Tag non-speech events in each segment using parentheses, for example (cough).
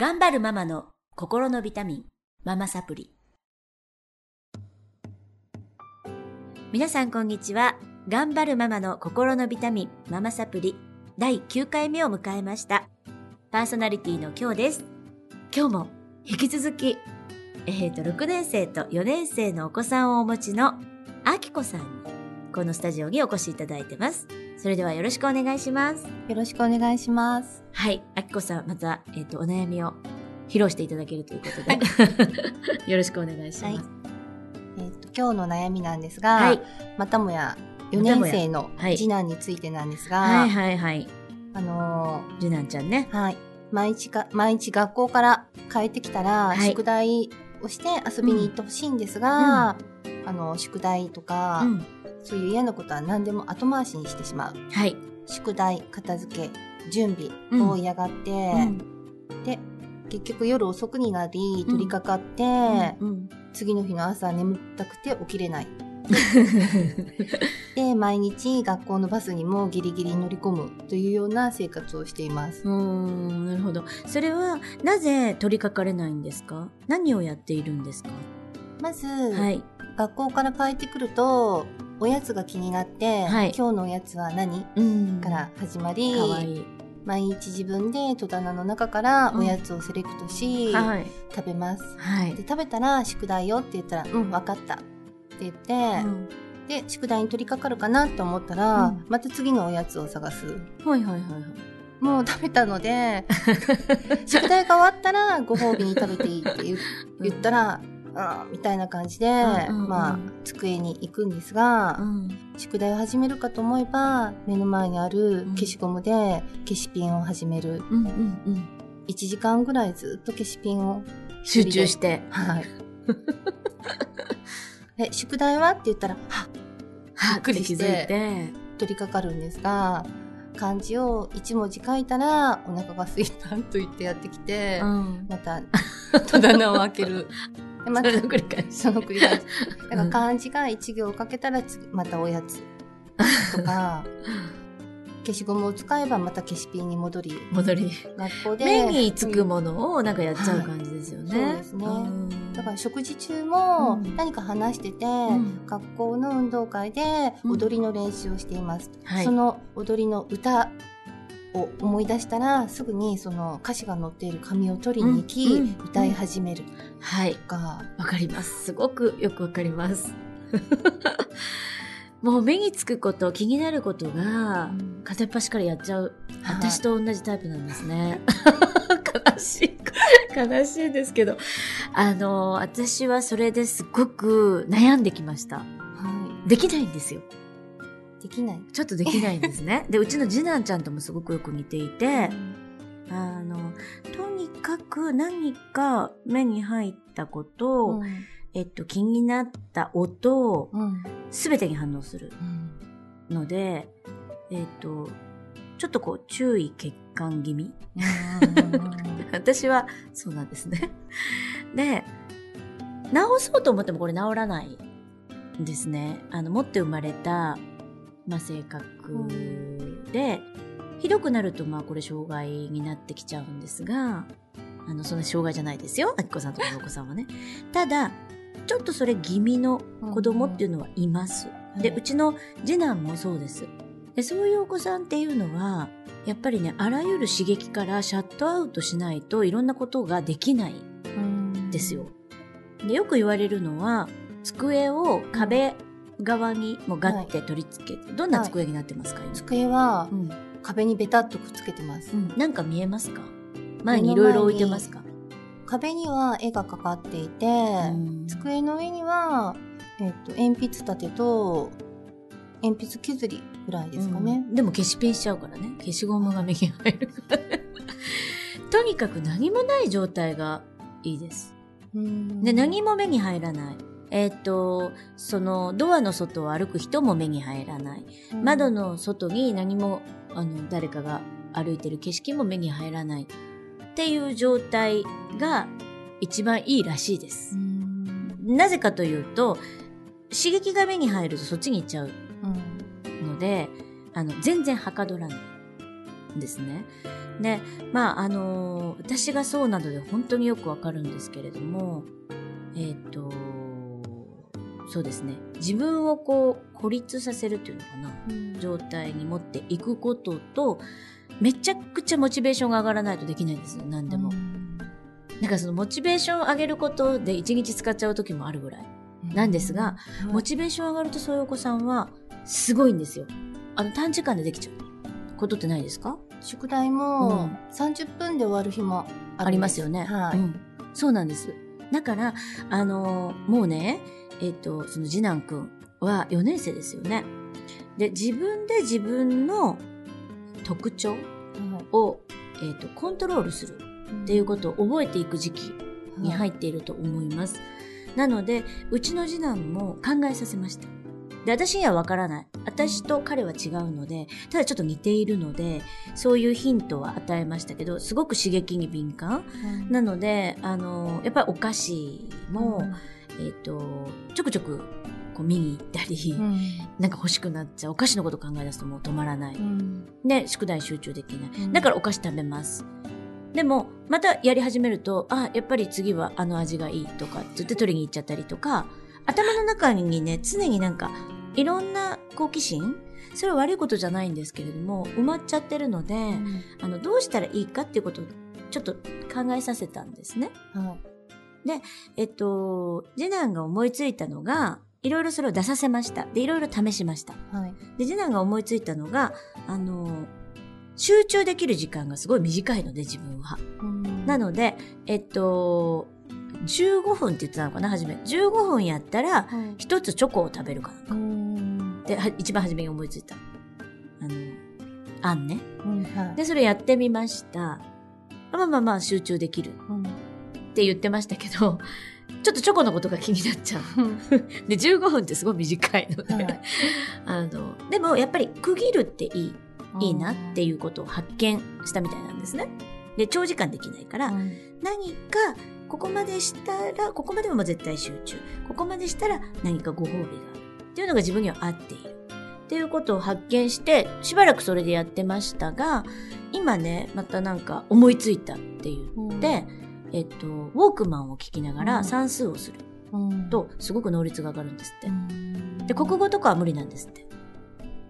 頑張るママの心のビタミン、ママサプリ。皆さんこんにちは。頑張るママの心のビタミン、ママサプリ、第9回目を迎えました。パーソナリティの今日です。今日も引き続き、えっ、と、6年生と4年生のお子さんをお持ちのあきこさんに、このスタジオにお越しいただいてます。それではよろしくお願いします。よろしくお願いします。はい、あきこさん、また、えっ、と、お悩みを披露していただけるということで、(laughs) よろしくお願いします。はいえっ、と、今日の悩みなんですが、はい、またもや4またもや年生のはい次男についてなんですが、はい、はい、はい。あの次男ちゃんね。ーはい、毎日か、毎日学校から帰ってきたら、はい宿題をして遊びに行ってほしいんですが、あの、宿題とか、うん。そういう嫌なことは何でも後回しにしてしまう。はい。宿題、片付け、準備うんを嫌がって、うんで、結局夜遅くになり、取り掛かって、うん。次の日の朝眠たくて起きれない。(laughs) で、毎日学校のバスにもギリギリ乗り込むというような生活をしています。うーん、なるほど。それは、なぜ取り掛かれないんですか？何をやっているんですか？まず、はい。学校から帰ってくると、おやつが気になって、はい今日のおやつは何？うん。から始まり。毎日自分で戸棚の中からおやつをセレクトし、はい。食べます。はいで、。食べたら宿題よって言ったら、うん、わかった。って言って、うんで、宿題に取り掛かるかなって思ったら、うんまた次のおやつを探す。はいはいはいはい。もう食べたので、(laughs) 宿題が終わったらご褒美に食べていいって言ったら、うん、みたいな感じで、うんうんうんまあ、机に行くんですが、うん。宿題を始めるかと思えば、目の前にある消しゴムで消しピンを始める。うんうんうん。1時間ぐらいずっと消しピンを。集中して。はい。(laughs) で、宿題は？って言ったら、はっはびっくりして気づいて。取り掛かるんですが、漢字を1文字書いたら、お腹が空いたと言ってやってきて、うん。また、(laughs) 戸棚を開ける。で、またそれ、の繰り返し。その繰り返し。だから漢字が1行書けたら次、またおやつ。とか、(laughs) 消しゴムを使えばまた消しピンに戻り、戻り。学校で。目につくものをなんかやっちゃう感じですよね。はいそうですねんだから食事中もうん何か話してて、ん学校の運動会で踊りの練習をしています。はいその踊りの歌を思い出したらすぐにその歌詞が載っている紙を取りに行き、うんうん歌い始めるはい。とか、わかります。すごくよくわかります。(laughs) もう目につくこと、気になることが、片っ端からやっちゃう。私と同じタイプなんですね。(laughs) 悲しい。悲しいですけど。あの、私はそれですごく悩んできました。はできないんですよ。い、できない。ちょっとできないんですね。で、うちの次男ちゃんともすごくよく似ていて、あの、とにかく何か目に入ったこと、うん。えっと、気になった音をうん。すべてに反応するうん。ので、えっと、ちょっとこう、注意欠陥気味。私はそうなん。ですね。で、直そうと思ってもこれ直らないん。ですね。あの、持って生まれた、まあ、性格で、ひどくなると、まあ、これ障害になってきちゃうんですが、あの、そんな障害じゃないですよ。あきこさんとかお子さんはね。ただ、ちょっとそれ気味の子供っていうのはいます。で、うちの次男もそうです。で、そういうお子さんっていうのは、やっぱりね、あらゆる刺激からシャットアウトしないといろんなことができないんですよ。で、よく言われるのは、机を壁側にもうガッて取り付けて、どんな机になってますか、今？机はうん。壁にベタっとくっつけてます。うん。なんか見えますか？前にいろいろ置いてますか？壁には絵がかかっていて、うん机の上には、えっと鉛筆立てと鉛筆削りぐらいですかね。うんでも消しピンしちゃうからね。消しゴムが目に入るからね。とにかく何もない状態がいいです。うんで、何も目に入らない。えっ、と、その、ドアの外を歩く人も目に入らない。窓の外に何も、あの、誰かが歩いてる景色も目に入らない。っていう状態が一番いいらしいです。なぜかというと、刺激が目に入るとそっちに行っちゃううんので、あの、全然はかどらないんですね。で、まあ、あのー私がそうなので本当によくわかるんですけれども、えっ、と、そうですね。自分をこう、孤立させるっていうのかな。うん状態に持っていくことと、めちゃくちゃモチベーションが上がらないとできないんですよ、何でも。なんかそのモチベーション上げることで一日使っちゃう時もあるぐらい。なんですが、うんモチベーション上がるとそういうお子さんは、すごいんですよ。あの、短時間でできちゃうことってないですか？宿題うもん30分で終わる日もあありますよね。はい。うん。そうなんです。だから、あのーもうね、えっ、と、その次男くんは4年生ですよね。で、自分で自分の特徴を、えっ、と、コントロールするっていうことを覚えていく時期に入っていると思います。なので、うちの次男も考えさせました。で、私にはわからない。私と彼は違うので、ただちょっと似ているので、そういうヒントは与えましたけど、すごく刺激に敏感。うんなので、あの、やっぱりお菓子も、えっ、と、ちょくちょくこう見に行ったり、うんなんか欲しくなっちゃう。お菓子のこと考え出すともう止まらない。うんで、宿題集中できない。うんだからお菓子食べます。でも、またやり始めると、あ、やっぱり次はあの味がいいとか、ずっと取りに行っちゃったりとか、頭の中にね、常になんか、いろんな好奇心それは悪いことじゃないんですけれども、埋まっちゃってるので、うんあの、どうしたらいいかっていうことをちょっと考えさせたんですね。はいえっと、次男が思いついたのが、いろいろそれを出させました。で、いろいろ試しました。はいで、次男が思いついたのが、あの、集中できる時間がすごい短いので、自分は。うんなので、えっと、15分って言ってたのかな、初め。15分やったら、はい一つチョコを食べるかなんか。うんで、は一番初めに思いついた。あの、あんね。うんはいで、それやってみました。まあまあまあ集中できるうんって言ってましたけど、ちょっとチョコのことが気になっちゃう。で、15分ってすごい短いので、はいあの、でもやっぱり区切るっていい、いいなっていうことを発見したみたいなんですね。で、長時間できないから、うん何か、ここまでしたら、ここまではもう絶対集中。ここまでしたら何かご褒美がある。っていうのが自分には合っている。っていうことを発見して、しばらくそれでやってましたが、今ね、またなんか思いついたって言って、えっと、ウォークマンを聞きながうんら算数をするうんと、すごく能率が上がるんですってう。んで、国語とかは無理なんですって。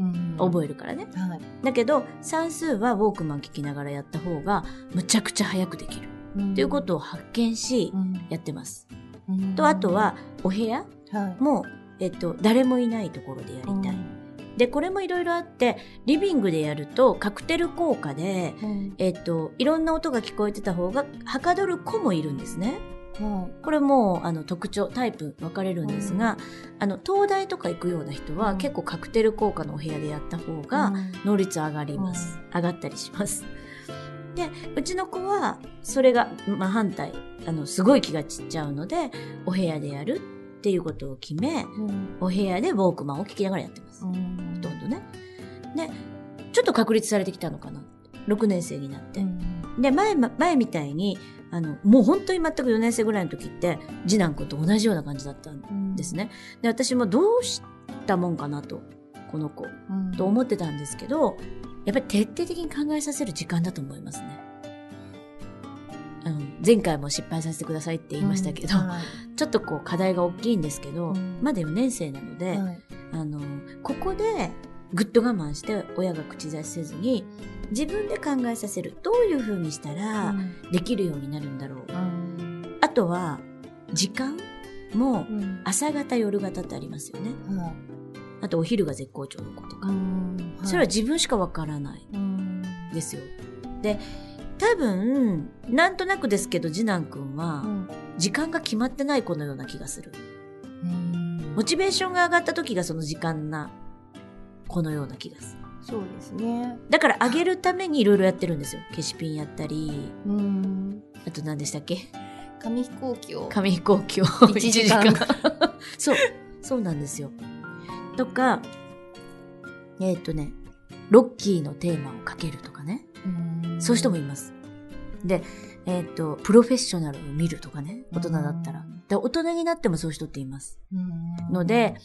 うん覚えるからね。はいだけど、算数はウォークマン聞きながらやった方が、むちゃくちゃ早くできる。っていうことを発見し、やってます。うんと、あとは、お部屋はいも、えっと、誰もいないところでやりたい。で、これもいろいろあって、リビングでやると、カクテル効果で、うんえっと、いろんな音が聞こえてた方が、はかどる子もいるんですね。はこれも、あの、特徴、タイプ分かれるんですが、あの、東大とか行くような人は、うん結構カクテル効果のお部屋でやった方いが、うん能率上がります。上がったりします。で、うちの子は、それが、まあ、反対。あの、すごい気が散っちゃうので、お部屋でやるっていうことを決め、うんお部屋でウォークマンを聞きながらやってます。ほうんとんどね。で、ちょっと確立されてきたのかな。6年生になって。で、前ま、前みたいに、あの、もう本当に全く4年生ぐらいの時って、次男君と同じような感じだったんですね。で、私もどうしたもんかなと、この子。うんと思ってたんですけど、やっぱり徹底的に考えさせる時間だと思いますね。うん、前回も失敗させてくださいって言いましたけど、うんはいちょっとこう課題が大きいんですけど、うんまだ4年生なので、はいあの、ここでぐっと我慢して親が口出しせずに、自分で考えさせる。どういう風にしたらできるようになるんだろう。うんあとは、時間もうん朝方夜型ってありますよね。はいあとお昼が絶好調の子とか。うんそれは自分しかわからない。うんですよ。で、多分、なんとなくですけど、次男くんうは、ん。時間が決まってない子のような気がする。うん。モチベーションが上がった時がその時間な子のような気がする。そうですね。だから上げるためにいろいろやってるんですよ。消しピンやったり、うん。あと何でしたっけ？紙飛行機を。紙飛行機を。一時間。一 (laughs) そう、そうなんですよ。とか、えーっとね、ロッキーのテーマをかけるとかね。うんそういう人もいます。で、えっ、と、プロフェッショナルを見るとかね、大人だったら。だ大人になってもそういう人っています。うんので、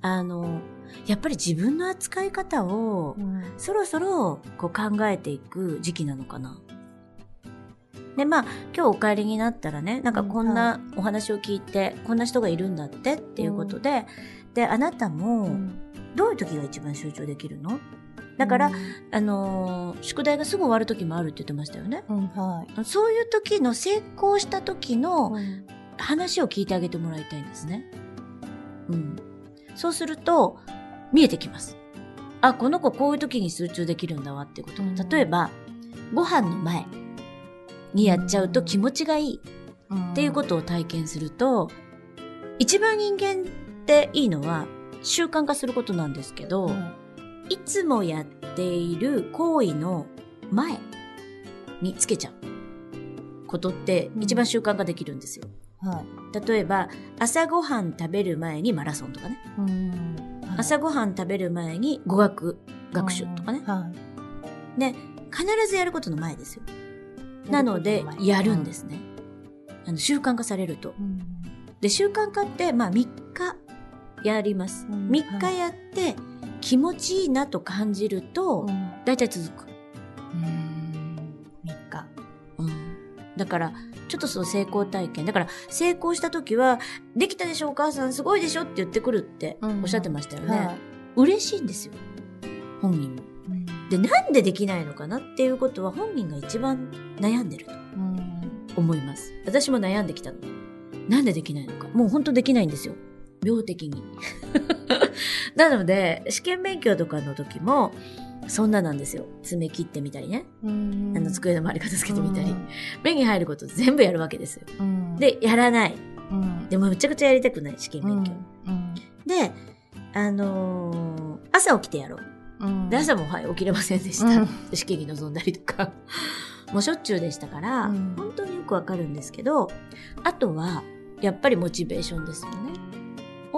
あの、やっぱり自分の扱い方をう、んそろそろこう考えていく時期なのかな。で、まあ、今日お帰りになったらね、なんかこんなお話を聞いて、こんな人がいるんだってっていうことで、で、あなたうも、んどういう時が一番集中できるの？だから、あのー宿題がすぐ終わる時もあるって言ってましたよね。うん、はい。そういう時の成功した時のうん話を聞いてあげてもらいたいんですね。うん。そうすると、見えてきます。あ、この子こういう時に集中できるんだわってこと。うん例えば、ご飯の前にやっちゃうと気持ちがいいっていうことを体験すると、一番人間っていいのは習慣化することなんですけど、いつもやっている行為の前につけちゃうことって一番習慣化できるんですよ。はい。例えば、朝ごはん食べる前にマラソンとかね。うん朝ごはん食べる前に語学学習とかね。はで、必ずやることの前ですよ。い。なので、やるんです。すね。あの、習慣化されると。うんで、習慣化って、まあ3日やります。うん3日やって気持ちいいなと感じるとう、んだいたい続く。うん3日。うん。だから、ちょっとその成功体験。だから、成功した時は、できたでしょお母さんすごいでしょって言ってくるっておっしゃってましたよね。はい嬉しいんですよ。本人も。うんで、なんでできないのかなっていうことは本人が一番悩んでるとうん思います。私も悩んできたの。なんでできないのか。もう本当できないんですよ。病的に。(laughs) なので、試験勉強とかの時も、そんななんですよ。爪切ってみたりね。うんあの、机の周り片付けてみたり。目に入ること全部やるわけですよ。うんで、やらない。うんでも、むちゃくちゃやりたくない、試験勉強。うんで、あのー朝起きてやろう。うんで、朝も、はい、起きれませんでした。うん試験に臨んだりとか。(laughs) もうしょっちゅうでしたから、うん本当によくわかるんですけど、あとは、やっぱりモチベーションですよね。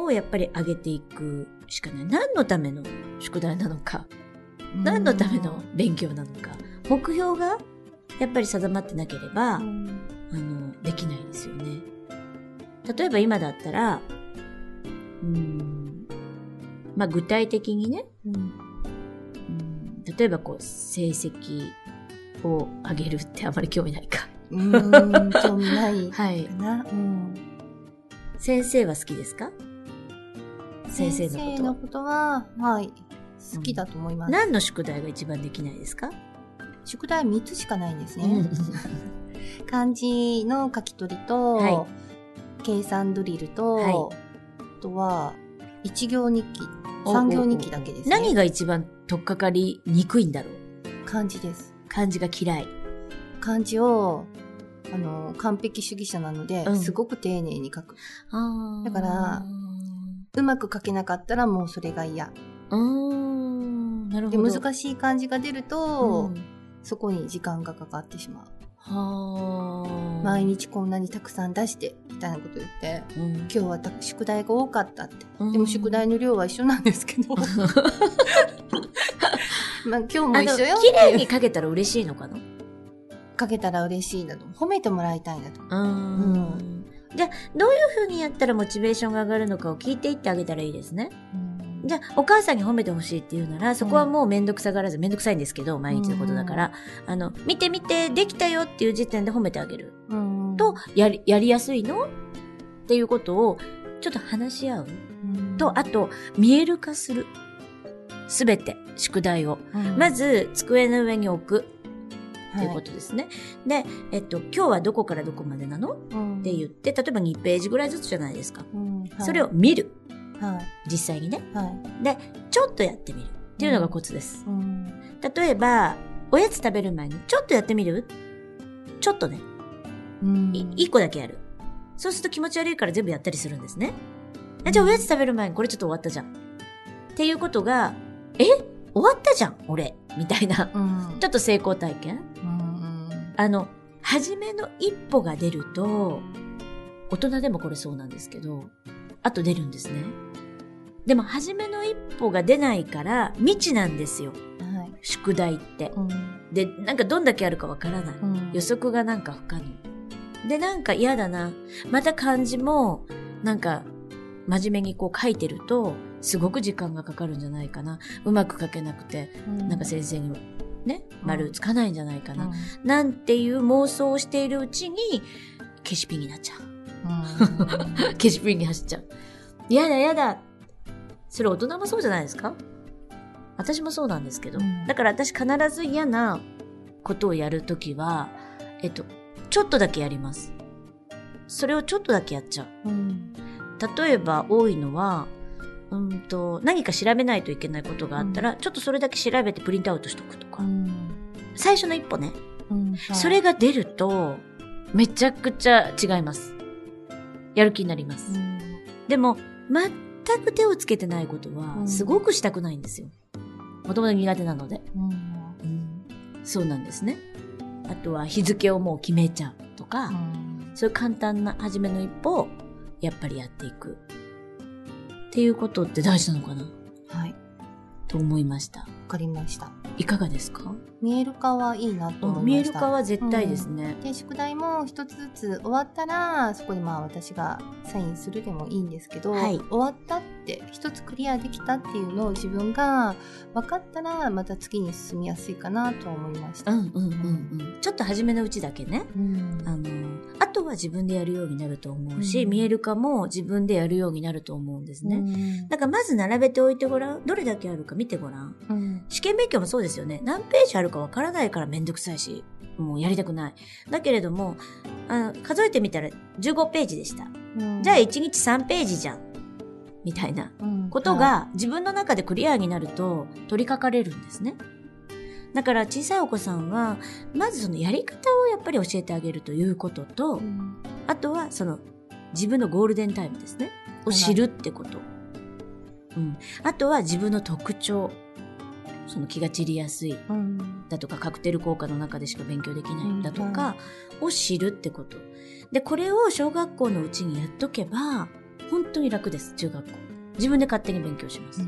をやっぱり上げていくしかない。何のための宿題なのか、何のための勉強なのか、目標がやっぱり定まってなければ、うん。あの、できないですよね。例えば今だったら、うーん、まあ具体的にね、うん。うん。例えばこう、成績を上げるってあまり興味ないか。うん。興味ないか (laughs) はい。な。うん。先生は好きですか？先生のことは。先生のことは、はい、好きだと思います。何の宿題が一番できないですか、宿題3つしかないんですうんね。(laughs) 漢字の書き取りと、は計算ドリルと、はいあとは、一行日記、三行日記だけですね。何が一番取っかかりにくいんだろう？漢字です。漢字が嫌い。漢字を、あの、完璧主義者なので、うんすごく丁寧に書く。あーだからうまく書けなかったらもうそれが嫌。うーん、なるで、ほど。難しい漢字が出ると、うんそこに時間がかかってしまう。はあ。毎日こんなにたくさん出して、みたいなこと言って、うん今日はた宿題が多かったって。うんでも宿題の量は一緒なんですけど。(laughs) (laughs) まあ今日も一緒よ。綺麗に書けたら嬉しいのかな？書けたら嬉しいなと。褒めてもらいたいなと。うーん。じゃあ、どういう風にやったらモチベーションが上がるのかを聞いていってあげたらいいですね。じゃあ、お母さんに褒めてほしいって言うなら、そこはもうめんどくさがらず、めんどくさいんですけど、毎日のことだから、あの、見て見て、できたよっていう時点で褒めてあげる。うんと、やり、やりやすいの？っていうことを、ちょっと話し合う？うんと、あと、見える化する？すべて、宿題を。うんまず、机の上に置く。っていうこはとですね。で、えっと、今日はどこからどこまでなの？っうんて言って、例えば2ページぐらいずつじゃないですか。うんはいそれを見る。はい。実際にね。はい。で、ちょっとやってみる。っていうのがコツです。うん例えば、おやつ食べる前に、ちょっとやってみる？ちょっとね、うんい一個だけやる。そうすると気持ち悪いから全部やったりするんですね。えじゃあおやつ食べる前にこれちょっと終わったじゃん。っていうことが、え？終わったじゃん俺みたいな。うんちょっと成功体験うんあの、初めの一歩が出ると、大人でもこれそうなんですけど、あと出るんですね。でも、初めの一歩が出ないから、未知なんですよ。はい。宿題って。うんで、なんかどんだけあるかわからない。うん予測がなんか不可能。で、なんか嫌だな。また漢字も、なんか、真面目にこう書いてると、すごく時間がかかるんじゃないかな。うまく書けなくて、なんか先生にね、丸つかないんじゃないかな。なんていう妄想をしているうちに、消しピンになっちゃう。(laughs) 消しピンに走っちゃう。嫌だ嫌だ。それ大人もそうじゃないですか？私もそうなんですけど。うんだから私必ず嫌なことをやるときは、えっと、ちょっとだけやります。それをちょっとだけやっちゃう。うん例えば多いのは、うんと、何か調べないといけないことがあったら、ちょっとそれだけ調べてプリントアウトしとくとか。最初の一歩ね。うんそれが出ると、めちゃくちゃ違います。やる気になります。でも、全く手をつけてないことうは、んすごくしたくないんですよ。もともと苦手なので。うんそうなんですね。あとは日付をもう決めちゃうとか、そういう簡単な初めの一歩を、やっぱりやっていく。っていうことって大事なのかな？はい、わと思いました。かりました。いかがですか？見える化はいいなと思いました。見える化は絶対ですね。で宿題も一つずつ終わったらそこでまあ私がサインするでもいいんですけど、はい終わったって一つクリアできたっていうのを自分が分かったらまた次に進みやすいかなと思いました。うんうんうんうん。ちょっと初めのうちだけね。うんあの、あとは自分でやるようになると思うし、うん見える化も自分でやるようになると思うんですね。ね。だからまず並べておいてごらん。どれだけあるか見てごらん。うん試験勉強もそうですよね。何ページあるかわからないからめんどくさいし、もうやりたくない。だけれども、あの数えてみたら15ページでした。うんじゃあ1日3ページじゃん。みたいなうんことが自分の中でクリアになると取り掛かれるんですね。だから小さいお子さんは、まずそのやり方をやっぱり教えてあげるということと、うんあとはその自分のゴールデンタイムですね。を知るってこと。うん。あとは自分の特徴。その気が散りやすい。うんだとか、カクテル効果の中でしか勉強できなうんいだとか、を知るってこと。で、これを小学校のうちにやっとけば、本当に楽です、中学校。自分で勝手に勉強します。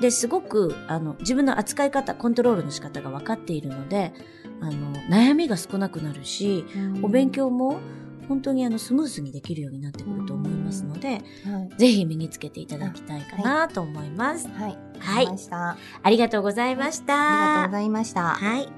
で、すごく、あの、自分の扱い方、コントロールの仕方が分かっているので、あの、悩みが少なくなるし、うんお勉強も本当にあの、スムーズにできるようになってくると思いますので、はいぜひ身につけていただきたいかなと思います。はいはいありがとうございました。ありがとうございました。はい。